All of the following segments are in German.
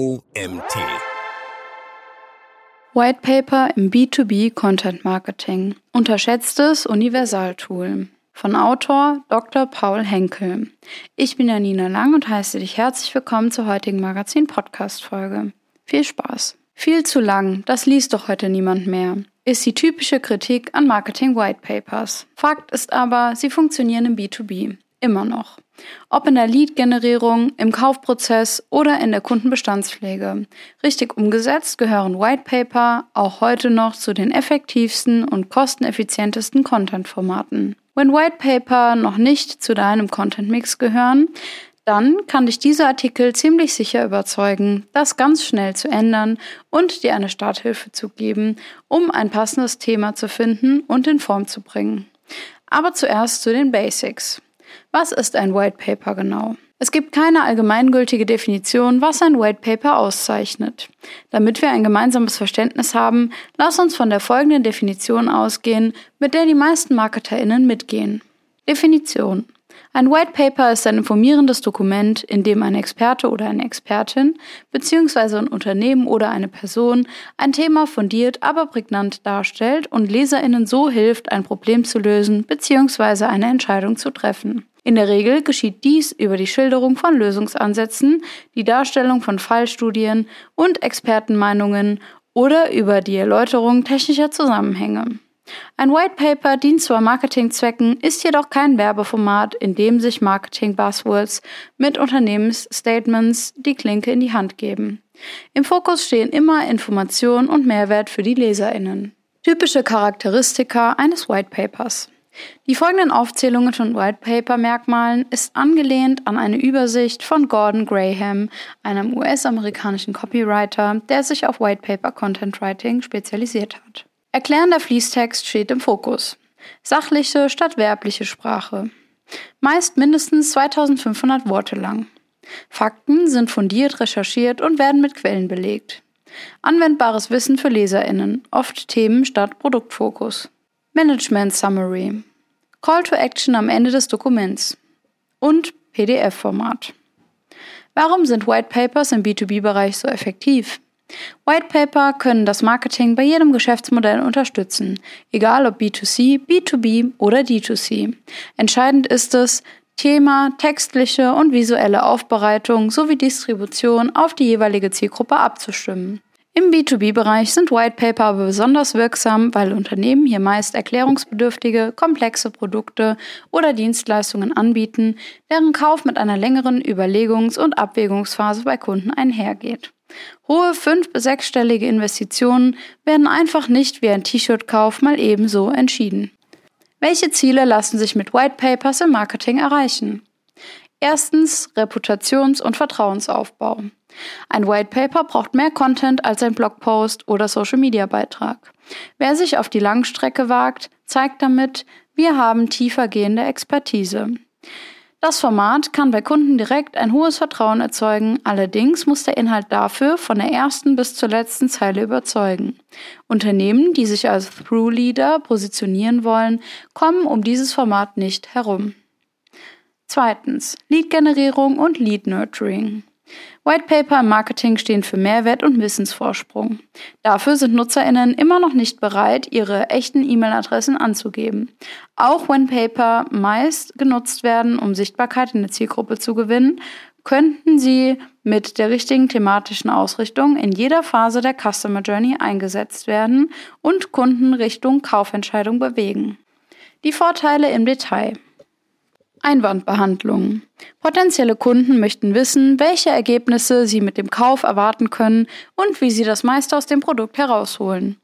OMT. White Paper im B2B Content Marketing. Unterschätztes Universaltool. Von Autor Dr. Paul Henkel. Ich bin Janina Lang und heiße dich herzlich willkommen zur heutigen Magazin-Podcast-Folge. Viel Spaß! Viel zu lang, das liest doch heute niemand mehr, ist die typische Kritik an Marketing White Papers. Fakt ist aber, sie funktionieren im B2B. Immer noch. Ob in der Lead-Generierung, im Kaufprozess oder in der Kundenbestandspflege. Richtig umgesetzt gehören White Paper auch heute noch zu den effektivsten und kosteneffizientesten Content-Formaten. Wenn White Paper noch nicht zu deinem Content-Mix gehören, dann kann dich dieser Artikel ziemlich sicher überzeugen, das ganz schnell zu ändern und dir eine Starthilfe zu geben, um ein passendes Thema zu finden und in Form zu bringen. Aber zuerst zu den Basics. Was ist ein White Paper genau? Es gibt keine allgemeingültige Definition, was ein White Paper auszeichnet. Damit wir ein gemeinsames Verständnis haben, lass uns von der folgenden Definition ausgehen, mit der die meisten MarketerInnen mitgehen. Definition. Ein White Paper ist ein informierendes Dokument, in dem ein Experte oder eine Expertin bzw. ein Unternehmen oder eine Person ein Thema fundiert, aber prägnant darstellt und Leserinnen so hilft, ein Problem zu lösen bzw. eine Entscheidung zu treffen. In der Regel geschieht dies über die Schilderung von Lösungsansätzen, die Darstellung von Fallstudien und Expertenmeinungen oder über die Erläuterung technischer Zusammenhänge. Ein White Paper dient zwar Marketingzwecken, ist jedoch kein Werbeformat, in dem sich Marketing-Buzzwords mit Unternehmensstatements die Klinke in die Hand geben. Im Fokus stehen immer Information und Mehrwert für die LeserInnen. Typische Charakteristika eines White Papers. Die folgenden Aufzählungen von White Paper Merkmalen ist angelehnt an eine Übersicht von Gordon Graham, einem US-amerikanischen Copywriter, der sich auf White Paper Content Writing spezialisiert hat. Erklärender Fließtext steht im Fokus. Sachliche statt werbliche Sprache. Meist mindestens 2500 Worte lang. Fakten sind fundiert recherchiert und werden mit Quellen belegt. Anwendbares Wissen für LeserInnen, oft Themen statt Produktfokus. Management Summary. Call to Action am Ende des Dokuments. Und PDF-Format. Warum sind White Papers im B2B-Bereich so effektiv? White Paper können das Marketing bei jedem Geschäftsmodell unterstützen, egal ob B2C, B2B oder D2C. Entscheidend ist es, Thema, textliche und visuelle Aufbereitung sowie Distribution auf die jeweilige Zielgruppe abzustimmen. Im B2B-Bereich sind White Paper aber besonders wirksam, weil Unternehmen hier meist erklärungsbedürftige, komplexe Produkte oder Dienstleistungen anbieten, deren Kauf mit einer längeren Überlegungs- und Abwägungsphase bei Kunden einhergeht. Hohe fünf- bis sechsstellige Investitionen werden einfach nicht wie ein T-Shirt-Kauf mal ebenso entschieden. Welche Ziele lassen sich mit White Papers im Marketing erreichen? Erstens Reputations- und Vertrauensaufbau. Ein White Paper braucht mehr Content als ein Blogpost oder Social-Media-Beitrag. Wer sich auf die Langstrecke wagt, zeigt damit, wir haben tiefergehende Expertise. Das Format kann bei Kunden direkt ein hohes Vertrauen erzeugen, allerdings muss der Inhalt dafür von der ersten bis zur letzten Zeile überzeugen. Unternehmen, die sich als Through Leader positionieren wollen, kommen um dieses Format nicht herum. Zweitens, Lead-Generierung und Lead-Nurturing. White Paper im Marketing stehen für Mehrwert und Wissensvorsprung. Dafür sind NutzerInnen immer noch nicht bereit, ihre echten E-Mail-Adressen anzugeben. Auch wenn Paper meist genutzt werden, um Sichtbarkeit in der Zielgruppe zu gewinnen, könnten sie mit der richtigen thematischen Ausrichtung in jeder Phase der Customer Journey eingesetzt werden und Kunden Richtung Kaufentscheidung bewegen. Die Vorteile im Detail. Einwandbehandlung. Potenzielle Kunden möchten wissen, welche Ergebnisse sie mit dem Kauf erwarten können und wie sie das meiste aus dem Produkt herausholen.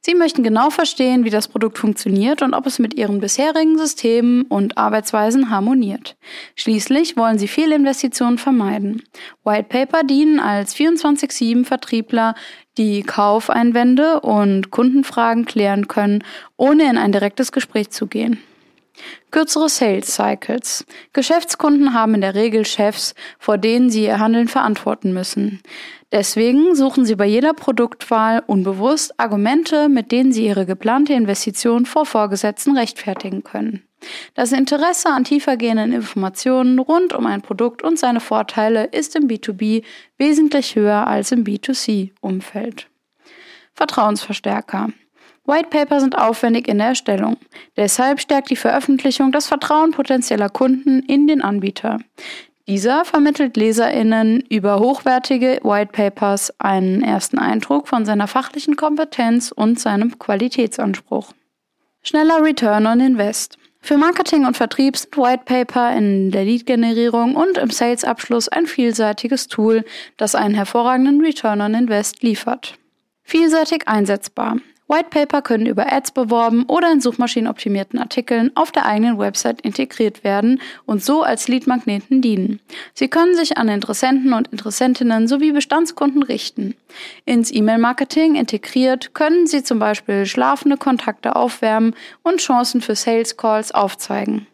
Sie möchten genau verstehen, wie das Produkt funktioniert und ob es mit ihren bisherigen Systemen und Arbeitsweisen harmoniert. Schließlich wollen sie Fehlinvestitionen vermeiden. White Paper dienen als 24-7 Vertriebler, die Kaufeinwände und Kundenfragen klären können, ohne in ein direktes Gespräch zu gehen. Kürzere Sales Cycles. Geschäftskunden haben in der Regel Chefs, vor denen sie ihr Handeln verantworten müssen. Deswegen suchen sie bei jeder Produktwahl unbewusst Argumente, mit denen sie ihre geplante Investition vor Vorgesetzten rechtfertigen können. Das Interesse an tiefergehenden Informationen rund um ein Produkt und seine Vorteile ist im B2B wesentlich höher als im B2C-Umfeld. Vertrauensverstärker. White Paper sind aufwendig in der Erstellung. Deshalb stärkt die Veröffentlichung das Vertrauen potenzieller Kunden in den Anbieter. Dieser vermittelt Leserinnen über hochwertige White Papers einen ersten Eindruck von seiner fachlichen Kompetenz und seinem Qualitätsanspruch. Schneller Return on Invest. Für Marketing und Vertrieb sind White Paper in der Lead-Generierung und im Sales-Abschluss ein vielseitiges Tool, das einen hervorragenden Return on Invest liefert. Vielseitig einsetzbar. White Paper können über Ads beworben oder in suchmaschinenoptimierten Artikeln auf der eigenen Website integriert werden und so als Leadmagneten dienen. Sie können sich an Interessenten und Interessentinnen sowie Bestandskunden richten. Ins E-Mail-Marketing integriert können sie zum Beispiel schlafende Kontakte aufwärmen und Chancen für Sales Calls aufzeigen.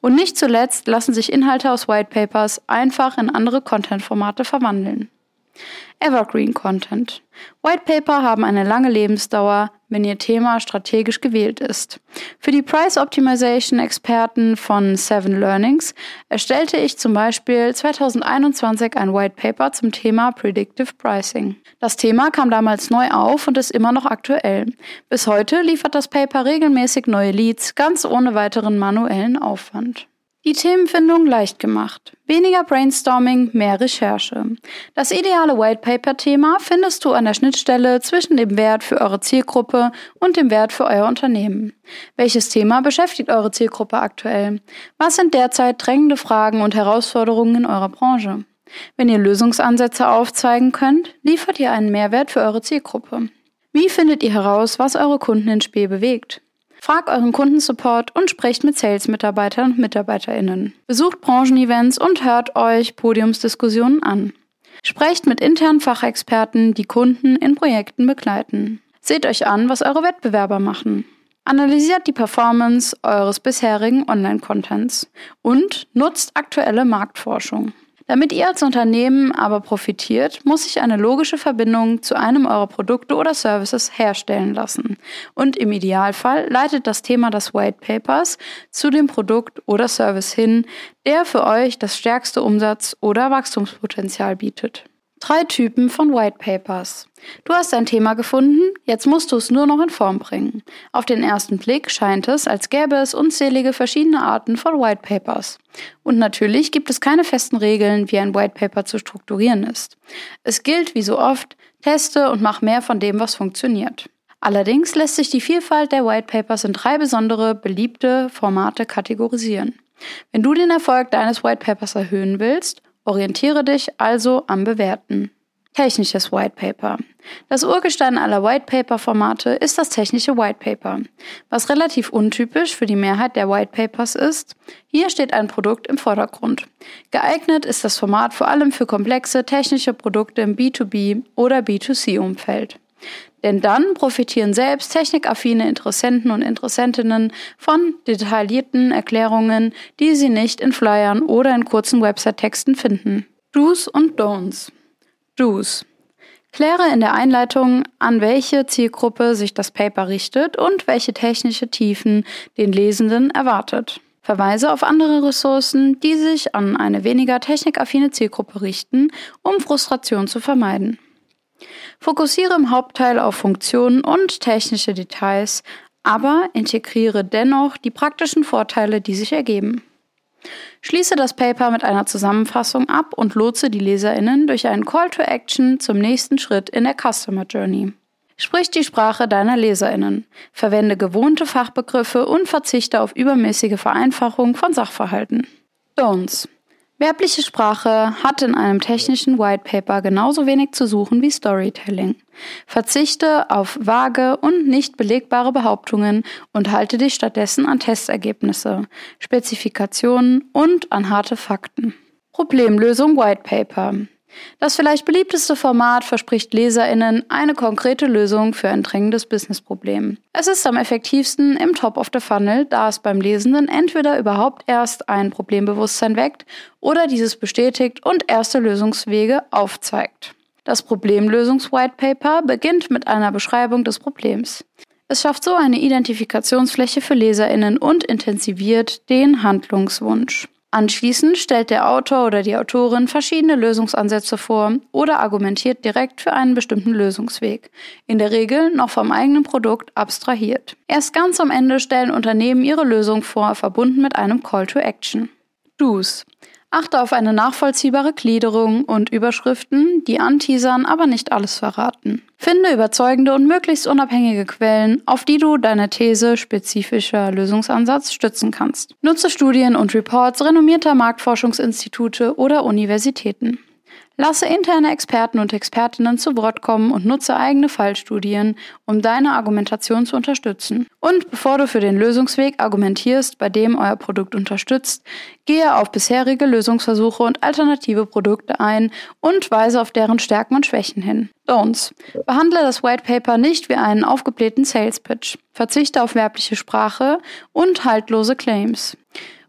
Und nicht zuletzt lassen sich Inhalte aus White Papers einfach in andere Content-Formate verwandeln. Evergreen Content. White Paper haben eine lange Lebensdauer, wenn Ihr Thema strategisch gewählt ist. Für die Price Optimization Experten von Seven Learnings erstellte ich zum Beispiel 2021 ein White Paper zum Thema Predictive Pricing. Das Thema kam damals neu auf und ist immer noch aktuell. Bis heute liefert das Paper regelmäßig neue Leads, ganz ohne weiteren manuellen Aufwand. Die Themenfindung leicht gemacht. Weniger Brainstorming, mehr Recherche. Das ideale White Paper Thema findest du an der Schnittstelle zwischen dem Wert für eure Zielgruppe und dem Wert für euer Unternehmen. Welches Thema beschäftigt eure Zielgruppe aktuell? Was sind derzeit drängende Fragen und Herausforderungen in eurer Branche? Wenn ihr Lösungsansätze aufzeigen könnt, liefert ihr einen Mehrwert für eure Zielgruppe. Wie findet ihr heraus, was eure Kunden in Spee bewegt? Fragt euren Kundensupport und sprecht mit Sales-Mitarbeitern und MitarbeiterInnen. Besucht Branchenevents und hört euch Podiumsdiskussionen an. Sprecht mit internen Fachexperten, die Kunden in Projekten begleiten. Seht euch an, was eure Wettbewerber machen. Analysiert die Performance eures bisherigen Online-Contents und nutzt aktuelle Marktforschung. Damit ihr als Unternehmen aber profitiert, muss sich eine logische Verbindung zu einem eurer Produkte oder Services herstellen lassen. Und im Idealfall leitet das Thema des White Papers zu dem Produkt oder Service hin, der für euch das stärkste Umsatz- oder Wachstumspotenzial bietet. Drei Typen von White Papers. Du hast ein Thema gefunden, jetzt musst du es nur noch in Form bringen. Auf den ersten Blick scheint es, als gäbe es unzählige verschiedene Arten von White Papers. Und natürlich gibt es keine festen Regeln, wie ein White Paper zu strukturieren ist. Es gilt, wie so oft, teste und mach mehr von dem, was funktioniert. Allerdings lässt sich die Vielfalt der White Papers in drei besondere, beliebte Formate kategorisieren. Wenn du den Erfolg deines White Papers erhöhen willst, Orientiere dich also am Bewerten. Technisches White Paper. Das Urgestein aller White Paper Formate ist das technische White Paper, was relativ untypisch für die Mehrheit der White Papers ist. Hier steht ein Produkt im Vordergrund. Geeignet ist das Format vor allem für komplexe technische Produkte im B2B oder B2C Umfeld. Denn dann profitieren selbst technikaffine Interessenten und Interessentinnen von detaillierten Erklärungen, die sie nicht in Flyern oder in kurzen Website-Texten finden. Do's und Don'ts. Do's. Kläre in der Einleitung, an welche Zielgruppe sich das Paper richtet und welche technische Tiefen den Lesenden erwartet. Verweise auf andere Ressourcen, die sich an eine weniger technikaffine Zielgruppe richten, um Frustration zu vermeiden. Fokussiere im Hauptteil auf Funktionen und technische Details, aber integriere dennoch die praktischen Vorteile, die sich ergeben. Schließe das Paper mit einer Zusammenfassung ab und lotse die Leserinnen durch einen Call to Action zum nächsten Schritt in der Customer Journey. Sprich die Sprache deiner Leserinnen, verwende gewohnte Fachbegriffe und verzichte auf übermäßige Vereinfachung von Sachverhalten. Don'ts Werbliche Sprache hat in einem technischen White Paper genauso wenig zu suchen wie Storytelling. Verzichte auf vage und nicht belegbare Behauptungen und halte dich stattdessen an Testergebnisse, Spezifikationen und an harte Fakten. Problemlösung White Paper. Das vielleicht beliebteste Format verspricht LeserInnen eine konkrete Lösung für ein drängendes Businessproblem. Es ist am effektivsten im Top of the Funnel, da es beim Lesenden entweder überhaupt erst ein Problembewusstsein weckt oder dieses bestätigt und erste Lösungswege aufzeigt. Das Problemlösungs-White Paper beginnt mit einer Beschreibung des Problems. Es schafft so eine Identifikationsfläche für Leserinnen und intensiviert den Handlungswunsch. Anschließend stellt der Autor oder die Autorin verschiedene Lösungsansätze vor oder argumentiert direkt für einen bestimmten Lösungsweg, in der Regel noch vom eigenen Produkt abstrahiert. Erst ganz am Ende stellen Unternehmen ihre Lösung vor, verbunden mit einem Call to Action. Do's. Achte auf eine nachvollziehbare Gliederung und Überschriften, die anteasern, aber nicht alles verraten. Finde überzeugende und möglichst unabhängige Quellen, auf die du deine These spezifischer Lösungsansatz stützen kannst. Nutze Studien und Reports renommierter Marktforschungsinstitute oder Universitäten. Lasse interne Experten und Expertinnen zu Wort kommen und nutze eigene Fallstudien, um deine Argumentation zu unterstützen. Und bevor du für den Lösungsweg argumentierst, bei dem euer Produkt unterstützt, gehe auf bisherige Lösungsversuche und alternative Produkte ein und weise auf deren Stärken und Schwächen hin. Don'ts. Behandle das White Paper nicht wie einen aufgeblähten Sales Pitch. Verzichte auf werbliche Sprache und haltlose Claims.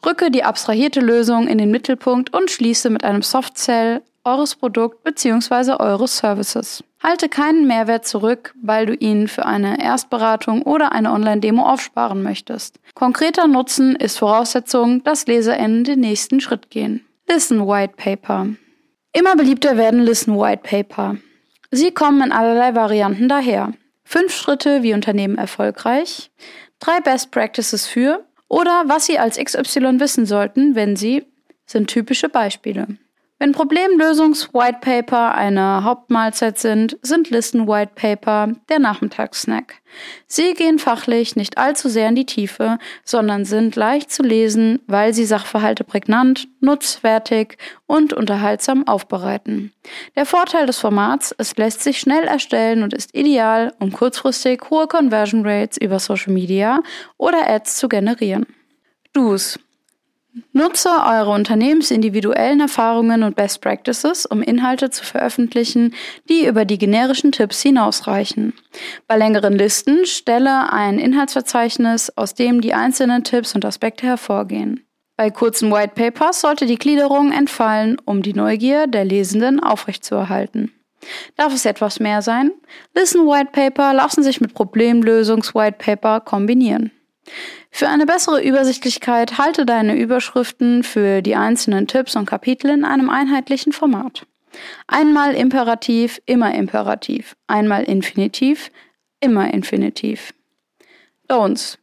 Rücke die abstrahierte Lösung in den Mittelpunkt und schließe mit einem Soft Sell eures Produkt bzw. eures Services. Halte keinen Mehrwert zurück, weil du ihn für eine Erstberatung oder eine Online-Demo aufsparen möchtest. Konkreter Nutzen ist Voraussetzung, dass LeserInnen den nächsten Schritt gehen. Listen White Paper. Immer beliebter werden Listen White Paper. Sie kommen in allerlei Varianten daher. Fünf Schritte, wie Unternehmen erfolgreich, drei Best Practices für oder was Sie als XY wissen sollten, wenn Sie, sind typische Beispiele. Wenn Problemlösungs-White Paper eine Hauptmahlzeit sind, sind Listen-White Paper der Nachmittagssnack. Sie gehen fachlich nicht allzu sehr in die Tiefe, sondern sind leicht zu lesen, weil sie Sachverhalte prägnant, nutzwertig und unterhaltsam aufbereiten. Der Vorteil des Formats, es lässt sich schnell erstellen und ist ideal, um kurzfristig hohe Conversion Rates über Social Media oder Ads zu generieren. Do's Nutze eure unternehmensindividuellen Erfahrungen und Best Practices, um Inhalte zu veröffentlichen, die über die generischen Tipps hinausreichen. Bei längeren Listen stelle ein Inhaltsverzeichnis, aus dem die einzelnen Tipps und Aspekte hervorgehen. Bei kurzen White Papers sollte die Gliederung entfallen, um die Neugier der Lesenden aufrechtzuerhalten. Darf es etwas mehr sein? Listen White Paper lassen sich mit Problemlösungs White Paper kombinieren. Für eine bessere Übersichtlichkeit halte deine Überschriften für die einzelnen Tipps und Kapitel in einem einheitlichen Format. Einmal Imperativ, immer Imperativ. Einmal Infinitiv, immer Infinitiv. Don'ts.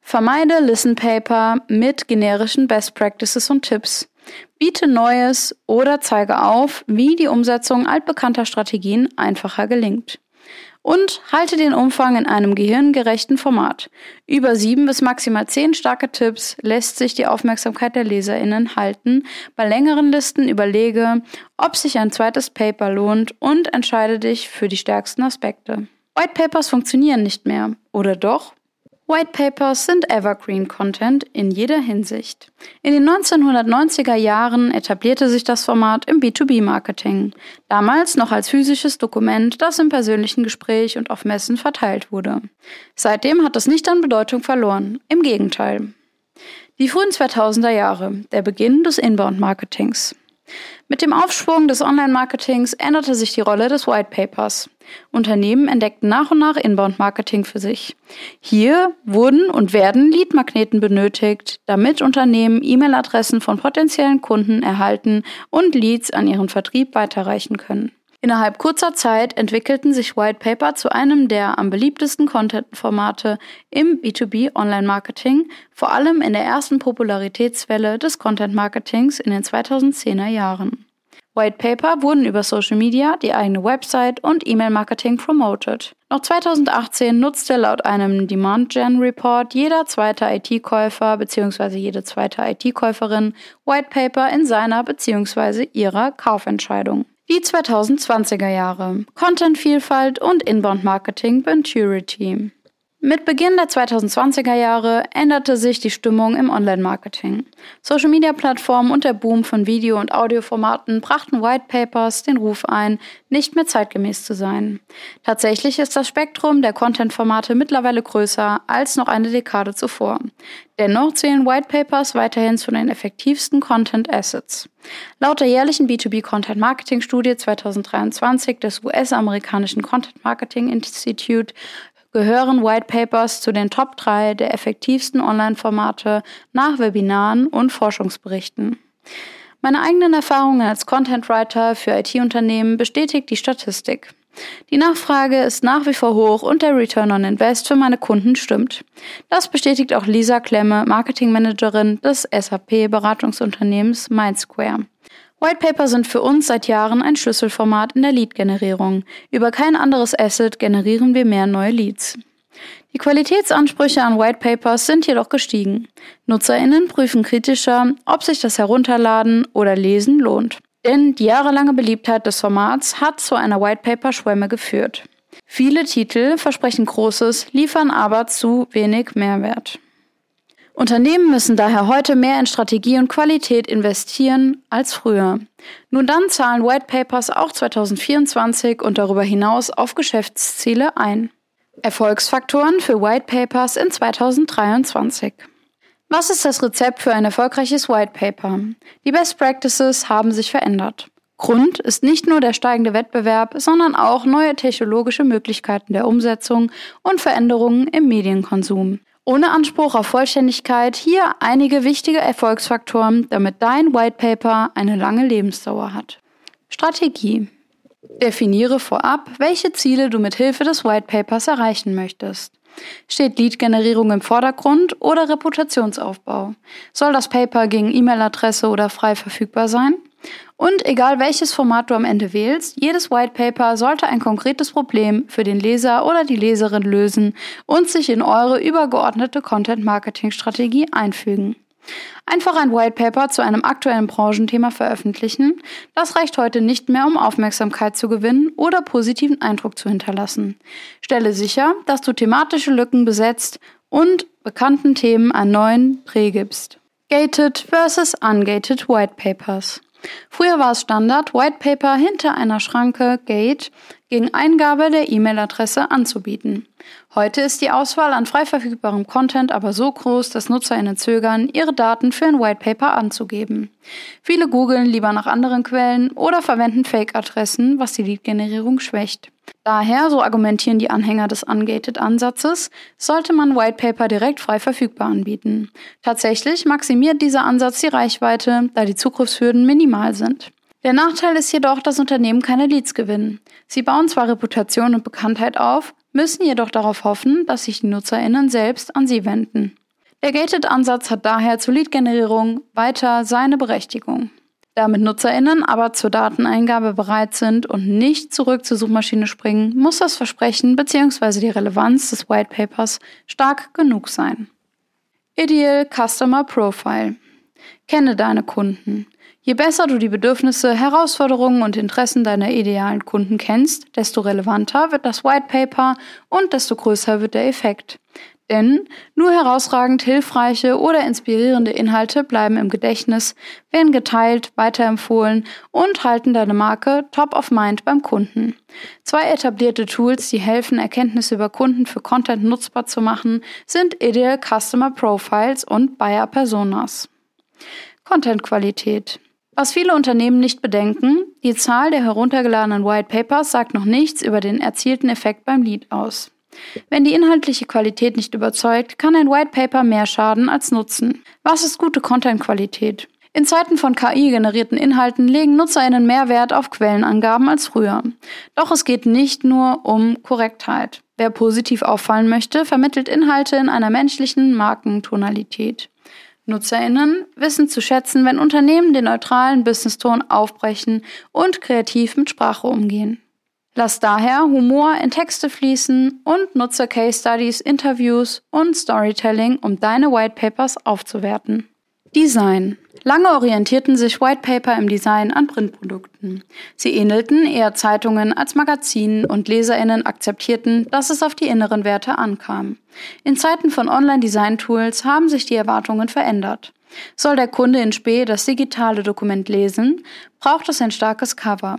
Vermeide Listen Paper mit generischen Best Practices und Tipps. Biete Neues oder zeige auf, wie die Umsetzung altbekannter Strategien einfacher gelingt und halte den Umfang in einem gehirngerechten Format. Über sieben bis maximal zehn starke Tipps lässt sich die Aufmerksamkeit der LeserInnen halten. Bei längeren Listen überlege, ob sich ein zweites Paper lohnt und entscheide dich für die stärksten Aspekte. White Papers funktionieren nicht mehr. Oder doch? White Papers sind Evergreen Content in jeder Hinsicht. In den 1990er Jahren etablierte sich das Format im B2B-Marketing, damals noch als physisches Dokument, das im persönlichen Gespräch und auf Messen verteilt wurde. Seitdem hat es nicht an Bedeutung verloren, im Gegenteil. Die frühen 2000er Jahre, der Beginn des Inbound-Marketings. Mit dem Aufschwung des Online-Marketings änderte sich die Rolle des White Papers. Unternehmen entdeckten nach und nach Inbound-Marketing für sich. Hier wurden und werden Lead-Magneten benötigt, damit Unternehmen E-Mail-Adressen von potenziellen Kunden erhalten und Leads an ihren Vertrieb weiterreichen können. Innerhalb kurzer Zeit entwickelten sich White Paper zu einem der am beliebtesten Content-Formate im B2B Online-Marketing, vor allem in der ersten Popularitätswelle des Content-Marketings in den 2010er Jahren. White Paper wurden über Social Media, die eigene Website und E-Mail-Marketing promoted. Noch 2018 nutzte laut einem Demand Gen Report jeder zweite IT-Käufer bzw. jede zweite IT-Käuferin White Paper in seiner bzw. ihrer Kaufentscheidung. Die 2020er Jahre. Content-Vielfalt und Inbound-Marketing Venturity. Mit Beginn der 2020er Jahre änderte sich die Stimmung im Online-Marketing. Social-Media-Plattformen und der Boom von Video- und Audioformaten brachten White Papers den Ruf ein, nicht mehr zeitgemäß zu sein. Tatsächlich ist das Spektrum der Content-Formate mittlerweile größer als noch eine Dekade zuvor. Dennoch zählen White Papers weiterhin zu den effektivsten Content Assets. Laut der jährlichen B2B Content Marketing Studie 2023 des US-amerikanischen Content Marketing Institute gehören White Papers zu den Top 3 der effektivsten Online-Formate nach Webinaren und Forschungsberichten. Meine eigenen Erfahrungen als Content Writer für IT-Unternehmen bestätigt die Statistik. Die Nachfrage ist nach wie vor hoch und der Return on Invest für meine Kunden stimmt. Das bestätigt auch Lisa Klemme, Marketingmanagerin des SAP-Beratungsunternehmens Mindsquare. Whitepaper sind für uns seit Jahren ein Schlüsselformat in der Lead-Generierung. Über kein anderes Asset generieren wir mehr neue Leads. Die Qualitätsansprüche an Whitepapers sind jedoch gestiegen. Nutzerinnen prüfen kritischer, ob sich das Herunterladen oder Lesen lohnt. Denn die jahrelange Beliebtheit des Formats hat zu einer Whitepaper-Schwemme geführt. Viele Titel versprechen Großes, liefern aber zu wenig Mehrwert. Unternehmen müssen daher heute mehr in Strategie und Qualität investieren als früher. Nur dann zahlen White Papers auch 2024 und darüber hinaus auf Geschäftsziele ein. Erfolgsfaktoren für White Papers in 2023. Was ist das Rezept für ein erfolgreiches White Paper? Die Best Practices haben sich verändert. Grund ist nicht nur der steigende Wettbewerb, sondern auch neue technologische Möglichkeiten der Umsetzung und Veränderungen im Medienkonsum. Ohne Anspruch auf Vollständigkeit hier einige wichtige Erfolgsfaktoren, damit dein White Paper eine lange Lebensdauer hat. Strategie. Definiere vorab, welche Ziele du mit Hilfe des White Papers erreichen möchtest. Steht Lead-Generierung im Vordergrund oder Reputationsaufbau? Soll das Paper gegen E-Mail-Adresse oder frei verfügbar sein? Und egal welches Format du am Ende wählst, jedes White Paper sollte ein konkretes Problem für den Leser oder die Leserin lösen und sich in eure übergeordnete Content-Marketing-Strategie einfügen. Einfach ein White Paper zu einem aktuellen Branchenthema veröffentlichen, das reicht heute nicht mehr, um Aufmerksamkeit zu gewinnen oder positiven Eindruck zu hinterlassen. Stelle sicher, dass du thematische Lücken besetzt und bekannten Themen einen neuen Dreh gibst. Gated versus ungated White Papers. Früher war es Standard, Whitepaper hinter einer Schranke Gate gegen Eingabe der E-Mail-Adresse anzubieten. Heute ist die Auswahl an frei verfügbarem Content aber so groß, dass NutzerInnen zögern, ihre Daten für ein Whitepaper anzugeben. Viele googeln lieber nach anderen Quellen oder verwenden Fake-Adressen, was die Lead-Generierung schwächt. Daher, so argumentieren die Anhänger des Ungated-Ansatzes, sollte man Whitepaper direkt frei verfügbar anbieten. Tatsächlich maximiert dieser Ansatz die Reichweite, da die Zugriffshürden minimal sind. Der Nachteil ist jedoch, dass Unternehmen keine Leads gewinnen. Sie bauen zwar Reputation und Bekanntheit auf, müssen jedoch darauf hoffen, dass sich die NutzerInnen selbst an sie wenden. Der Gated-Ansatz hat daher zur Lead-Generierung weiter seine Berechtigung. Damit NutzerInnen aber zur Dateneingabe bereit sind und nicht zurück zur Suchmaschine springen, muss das Versprechen bzw. die Relevanz des White Papers stark genug sein. Ideal Customer Profile. Kenne deine Kunden. Je besser du die Bedürfnisse, Herausforderungen und Interessen deiner idealen Kunden kennst, desto relevanter wird das White Paper und desto größer wird der Effekt. Denn nur herausragend hilfreiche oder inspirierende Inhalte bleiben im Gedächtnis, werden geteilt, weiterempfohlen und halten deine Marke top of mind beim Kunden. Zwei etablierte Tools, die helfen, Erkenntnisse über Kunden für Content nutzbar zu machen, sind Ideal Customer Profiles und Buyer Personas. Content-Qualität. Was viele Unternehmen nicht bedenken, die Zahl der heruntergeladenen White Papers sagt noch nichts über den erzielten Effekt beim Lead aus. Wenn die inhaltliche Qualität nicht überzeugt, kann ein White Paper mehr schaden als nutzen. Was ist gute Content-Qualität? In Zeiten von KI-generierten Inhalten legen NutzerInnen mehr Wert auf Quellenangaben als früher. Doch es geht nicht nur um Korrektheit. Wer positiv auffallen möchte, vermittelt Inhalte in einer menschlichen Markentonalität. NutzerInnen wissen zu schätzen, wenn Unternehmen den neutralen Business-Ton aufbrechen und kreativ mit Sprache umgehen. Lass daher Humor in Texte fließen und nutze Case Studies, Interviews und Storytelling, um deine White Papers aufzuwerten. Design. Lange orientierten sich White Paper im Design an Printprodukten. Sie ähnelten eher Zeitungen als Magazinen und Leserinnen akzeptierten, dass es auf die inneren Werte ankam. In Zeiten von Online-Design-Tools haben sich die Erwartungen verändert. Soll der Kunde in Spee das digitale Dokument lesen, braucht es ein starkes Cover.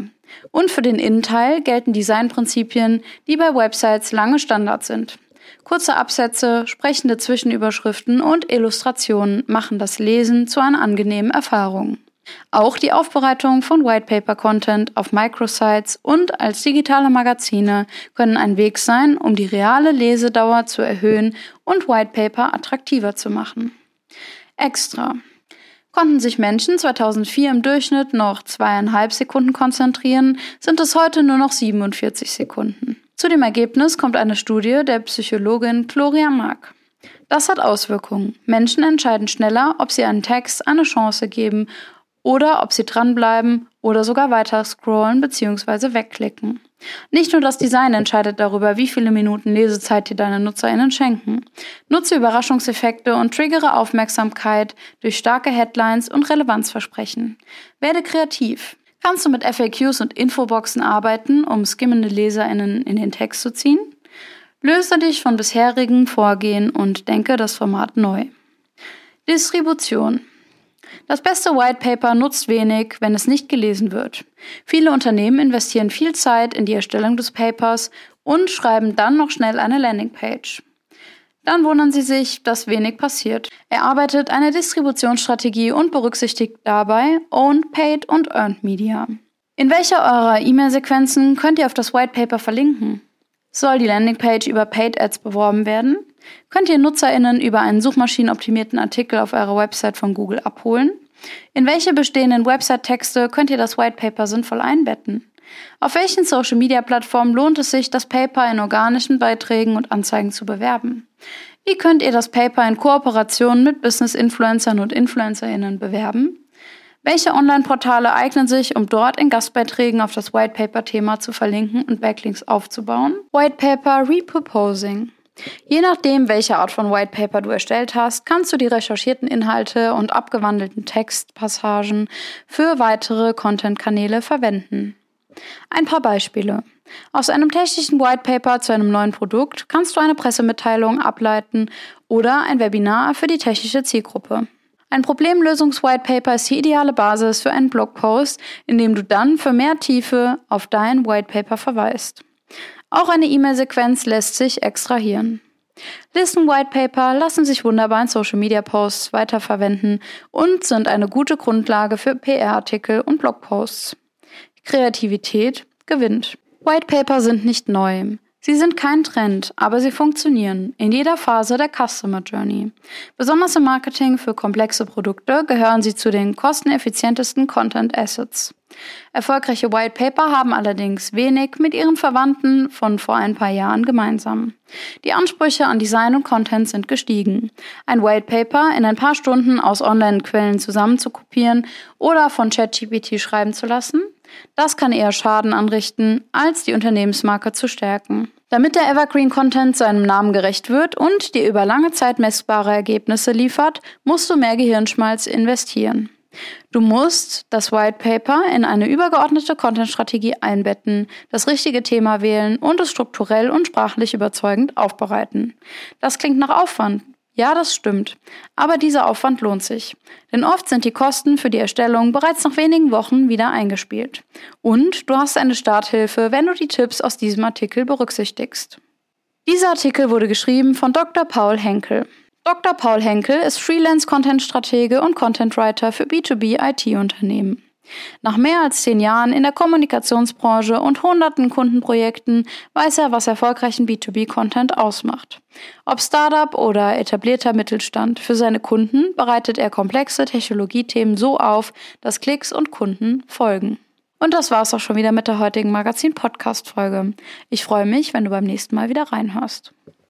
Und für den Innenteil gelten Designprinzipien, die bei Websites lange Standard sind. Kurze Absätze, sprechende Zwischenüberschriften und Illustrationen machen das Lesen zu einer angenehmen Erfahrung. Auch die Aufbereitung von Whitepaper-Content auf Microsites und als digitale Magazine können ein Weg sein, um die reale Lesedauer zu erhöhen und Whitepaper attraktiver zu machen. Extra. Konnten sich Menschen 2004 im Durchschnitt noch zweieinhalb Sekunden konzentrieren, sind es heute nur noch 47 Sekunden. Zu dem Ergebnis kommt eine Studie der Psychologin Gloria Mark. Das hat Auswirkungen. Menschen entscheiden schneller, ob sie einen Text eine Chance geben oder ob sie dranbleiben oder sogar weiter scrollen bzw. wegklicken. Nicht nur das Design entscheidet darüber, wie viele Minuten Lesezeit dir deine NutzerInnen schenken. Nutze Überraschungseffekte und triggere Aufmerksamkeit durch starke Headlines und Relevanzversprechen. Werde kreativ. Kannst du mit FAQs und Infoboxen arbeiten, um skimmende LeserInnen in den Text zu ziehen? Löse dich von bisherigen Vorgehen und denke das Format neu. Distribution. Das beste White Paper nutzt wenig, wenn es nicht gelesen wird. Viele Unternehmen investieren viel Zeit in die Erstellung des Papers und schreiben dann noch schnell eine Landingpage. Dann wundern sie sich, dass wenig passiert. Erarbeitet eine Distributionsstrategie und berücksichtigt dabei Owned, Paid und Earned Media. In welcher eurer E-Mail-Sequenzen könnt ihr auf das White Paper verlinken? Soll die Landingpage über Paid Ads beworben werden? Könnt ihr NutzerInnen über einen suchmaschinenoptimierten Artikel auf eurer Website von Google abholen? In welche bestehenden Website-Texte könnt ihr das White Paper sinnvoll einbetten? Auf welchen Social-Media-Plattformen lohnt es sich, das Paper in organischen Beiträgen und Anzeigen zu bewerben? Wie könnt ihr das Paper in Kooperation mit Business-Influencern und InfluencerInnen bewerben? Welche Online-Portale eignen sich, um dort in Gastbeiträgen auf das White Paper-Thema zu verlinken und Backlinks aufzubauen? White Paper Reproposing. Je nachdem, welche Art von White Paper du erstellt hast, kannst du die recherchierten Inhalte und abgewandelten Textpassagen für weitere Content-Kanäle verwenden. Ein paar Beispiele. Aus einem technischen White Paper zu einem neuen Produkt kannst du eine Pressemitteilung ableiten oder ein Webinar für die technische Zielgruppe. Ein Problemlösungs-White Paper ist die ideale Basis für einen Blogpost, in dem du dann für mehr Tiefe auf dein White Paper verweist. Auch eine E-Mail-Sequenz lässt sich extrahieren. Listen White Paper lassen sich wunderbar in Social Media Posts weiterverwenden und sind eine gute Grundlage für PR-Artikel und Blogposts. Kreativität gewinnt. White Paper sind nicht neu. Sie sind kein Trend, aber sie funktionieren in jeder Phase der Customer Journey. Besonders im Marketing für komplexe Produkte gehören sie zu den kosteneffizientesten Content Assets. Erfolgreiche White Paper haben allerdings wenig mit ihren Verwandten von vor ein paar Jahren gemeinsam. Die Ansprüche an Design und Content sind gestiegen. Ein White Paper in ein paar Stunden aus Online-Quellen zusammenzukopieren oder von ChatGPT schreiben zu lassen, das kann eher Schaden anrichten, als die Unternehmensmarke zu stärken. Damit der Evergreen Content seinem Namen gerecht wird und dir über lange Zeit messbare Ergebnisse liefert, musst du mehr Gehirnschmalz investieren. Du musst das White Paper in eine übergeordnete Content-Strategie einbetten, das richtige Thema wählen und es strukturell und sprachlich überzeugend aufbereiten. Das klingt nach Aufwand, ja, das stimmt. Aber dieser Aufwand lohnt sich. Denn oft sind die Kosten für die Erstellung bereits nach wenigen Wochen wieder eingespielt. Und du hast eine Starthilfe, wenn du die Tipps aus diesem Artikel berücksichtigst. Dieser Artikel wurde geschrieben von Dr. Paul Henkel. Dr. Paul Henkel ist Freelance-Content-Stratege und Content-Writer für B2B-IT-Unternehmen. Nach mehr als zehn Jahren in der Kommunikationsbranche und hunderten Kundenprojekten weiß er, was erfolgreichen B2B-Content ausmacht. Ob Startup oder etablierter Mittelstand, für seine Kunden bereitet er komplexe Technologiethemen so auf, dass Klicks und Kunden folgen. Und das war's auch schon wieder mit der heutigen Magazin-Podcast-Folge. Ich freue mich, wenn du beim nächsten Mal wieder reinhörst.